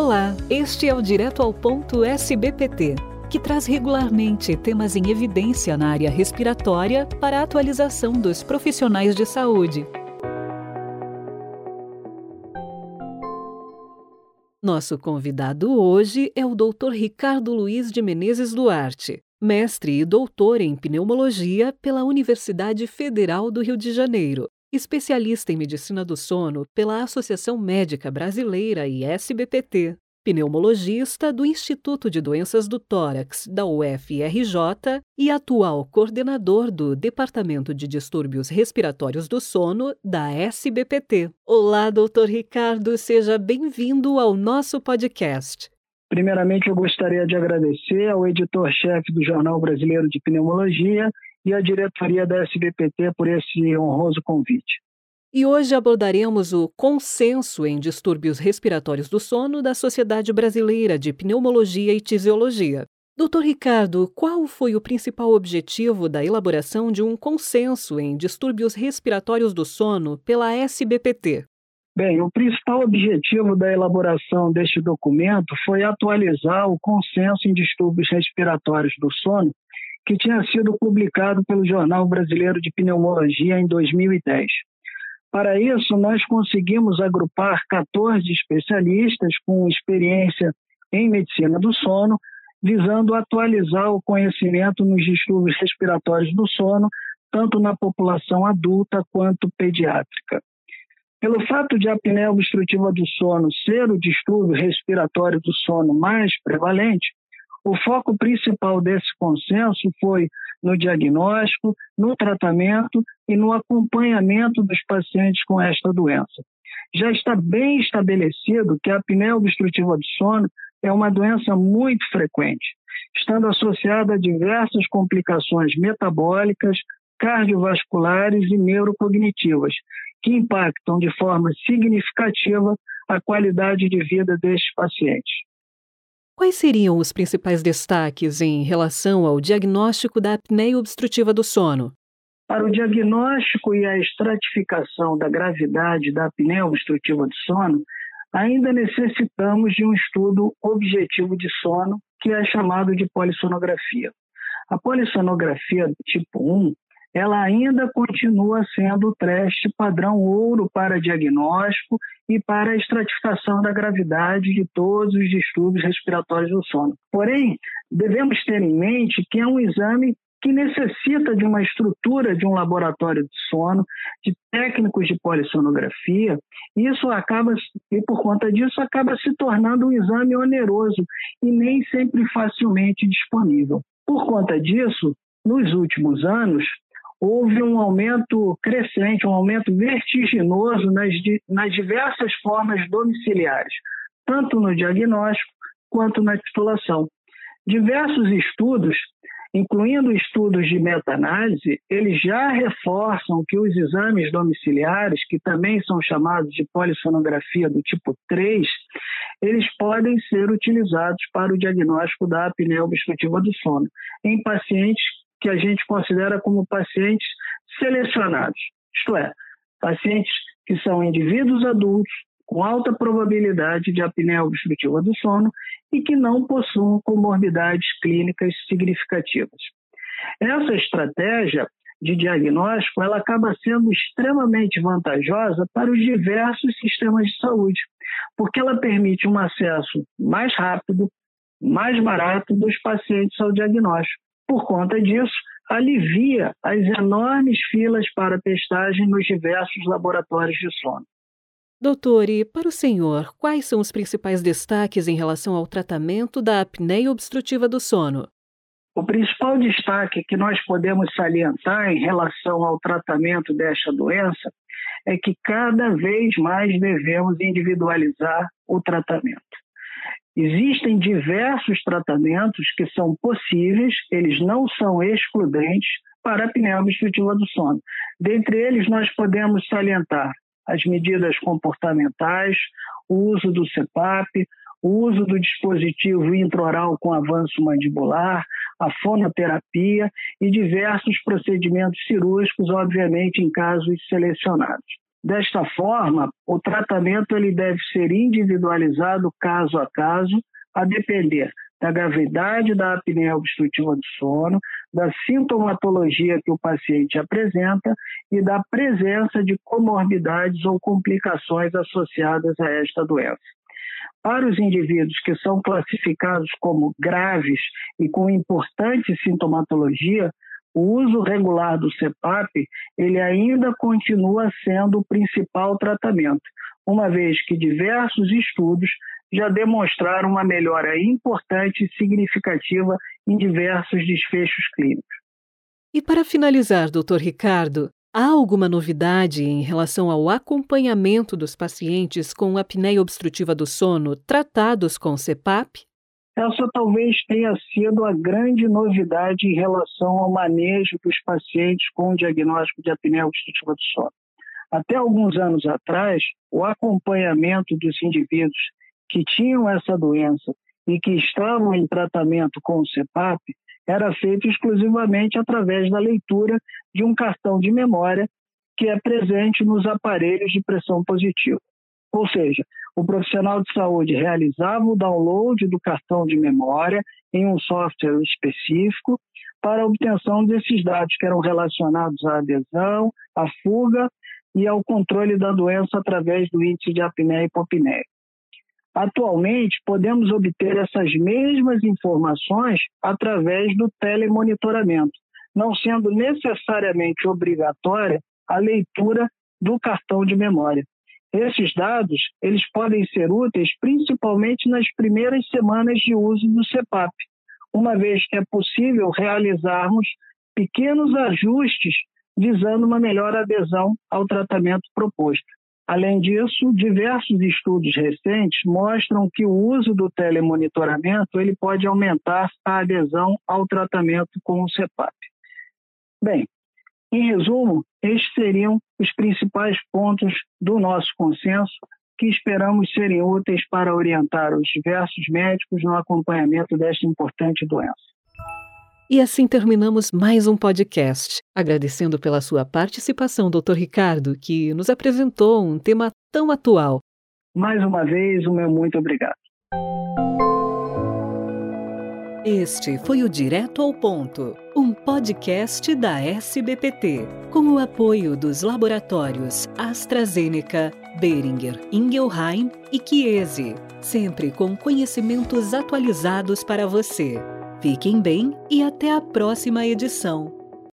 Olá, este é o Direto ao Ponto SBPT, que traz regularmente temas em evidência na área respiratória para a atualização dos profissionais de saúde. Nosso convidado hoje é o Dr. Ricardo Luiz de Menezes Duarte, mestre e doutor em pneumologia pela Universidade Federal do Rio de Janeiro, especialista em medicina do sono pela Associação Médica Brasileira e SBPT, pneumologista do Instituto de Doenças do Tórax da UFRJ e atual coordenador do Departamento de Distúrbios Respiratórios do Sono da SBPT. Olá, doutor Ricardo, seja bem-vindo ao nosso podcast. Primeiramente, eu gostaria de agradecer ao editor-chefe do Jornal Brasileiro de Pneumologia e à diretoria da SBPT por esse honroso convite. E hoje abordaremos o consenso em distúrbios respiratórios do sono da Sociedade Brasileira de Pneumologia e Tisiologia. Doutor Ricardo, qual foi o principal objetivo da elaboração de um consenso em distúrbios respiratórios do sono pela SBPT? Bem, o principal objetivo da elaboração deste documento foi atualizar o consenso em distúrbios respiratórios do sono que tinha sido publicado pelo Jornal Brasileiro de Pneumologia em 2010. Para isso, nós conseguimos agrupar 14 especialistas com experiência em medicina do sono, visando atualizar o conhecimento nos distúrbios respiratórios do sono, tanto na população adulta quanto pediátrica. Pelo fato de a apneia obstrutiva do sono ser o distúrbio respiratório do sono mais prevalente, o foco principal desse consenso foi no diagnóstico, no tratamento e no acompanhamento dos pacientes com esta doença. Já está bem estabelecido que a apneia obstrutiva do sono é uma doença muito frequente, estando associada a diversas complicações metabólicas, cardiovasculares e neurocognitivas, que impactam de forma significativa a qualidade de vida destes pacientes. Quais seriam os principais destaques em relação ao diagnóstico da apneia obstrutiva do sono? Para o diagnóstico e a estratificação da gravidade da apneia obstrutiva do sono, ainda necessitamos de um estudo objetivo de sono, que é chamado de polissonografia. A polissonografia tipo 1 ela ainda continua sendo o teste padrão ouro para diagnóstico e para estratificação da gravidade de todos os distúrbios respiratórios do sono. Porém, devemos ter em mente que é um exame que necessita de uma estrutura de um laboratório de sono, de técnicos de polissonografia, isso acaba e por conta disso acaba se tornando um exame oneroso e nem sempre facilmente disponível. Por conta disso, nos últimos anos, houve um aumento crescente, um aumento vertiginoso nas, nas diversas formas domiciliares, tanto no diagnóstico quanto na titulação. Diversos estudos, incluindo estudos de meta-análise, eles já reforçam que os exames domiciliares, que também são chamados de polissonografia do tipo 3, eles podem ser utilizados para o diagnóstico da apneia obstrutiva do sono em pacientes que a gente considera como pacientes selecionados, isto é, pacientes que são indivíduos adultos com alta probabilidade de apneia obstrutiva do sono e que não possuem comorbidades clínicas significativas. Essa estratégia de diagnóstico ela acaba sendo extremamente vantajosa para os diversos sistemas de saúde, porque ela permite um acesso mais rápido, mais barato dos pacientes ao diagnóstico. Por conta disso, alivia as enormes filas para testagem nos diversos laboratórios de sono. Doutor, e para o senhor, quais são os principais destaques em relação ao tratamento da apneia obstrutiva do sono? O principal destaque que nós podemos salientar em relação ao tratamento desta doença é que cada vez mais devemos individualizar o tratamento. Existem diversos tratamentos que são possíveis, eles não são excludentes para a apneia obstrutiva do sono. Dentre eles, nós podemos salientar as medidas comportamentais, o uso do CPAP, o uso do dispositivo intraoral com avanço mandibular, a fonoterapia e diversos procedimentos cirúrgicos, obviamente em casos selecionados. Desta forma, o tratamento ele deve ser individualizado caso a caso, a depender da gravidade da apneia obstrutiva do sono, da sintomatologia que o paciente apresenta e da presença de comorbidades ou complicações associadas a esta doença. Para os indivíduos que são classificados como graves e com importante sintomatologia, o uso regular do CEPAP ele ainda continua sendo o principal tratamento, uma vez que diversos estudos já demonstraram uma melhora importante e significativa em diversos desfechos clínicos. E para finalizar, doutor Ricardo, há alguma novidade em relação ao acompanhamento dos pacientes com apneia obstrutiva do sono tratados com CEPAP? Essa talvez tenha sido a grande novidade em relação ao manejo dos pacientes com diagnóstico de apneia obstrutiva do sono. Até alguns anos atrás, o acompanhamento dos indivíduos que tinham essa doença e que estavam em tratamento com o CEPAP era feito exclusivamente através da leitura de um cartão de memória que é presente nos aparelhos de pressão positiva. Ou seja, o profissional de saúde realizava o download do cartão de memória em um software específico para obtenção desses dados que eram relacionados à adesão, à fuga e ao controle da doença através do índice de apneia e hipopneia. Atualmente, podemos obter essas mesmas informações através do telemonitoramento, não sendo necessariamente obrigatória a leitura do cartão de memória. Esses dados, eles podem ser úteis principalmente nas primeiras semanas de uso do CEPAP, uma vez que é possível realizarmos pequenos ajustes visando uma melhor adesão ao tratamento proposto. Além disso, diversos estudos recentes mostram que o uso do telemonitoramento ele pode aumentar a adesão ao tratamento com o CEPAP. Bem, em resumo, estes seriam os principais pontos do nosso consenso que esperamos serem úteis para orientar os diversos médicos no acompanhamento desta importante doença. E assim terminamos mais um podcast. Agradecendo pela sua participação, Dr. Ricardo, que nos apresentou um tema tão atual. Mais uma vez, o meu muito obrigado. Este foi o Direto ao Ponto, um podcast da SBPT, com o apoio dos laboratórios AstraZeneca, Beringer, Ingelheim e Chiesi, sempre com conhecimentos atualizados para você. Fiquem bem e até a próxima edição.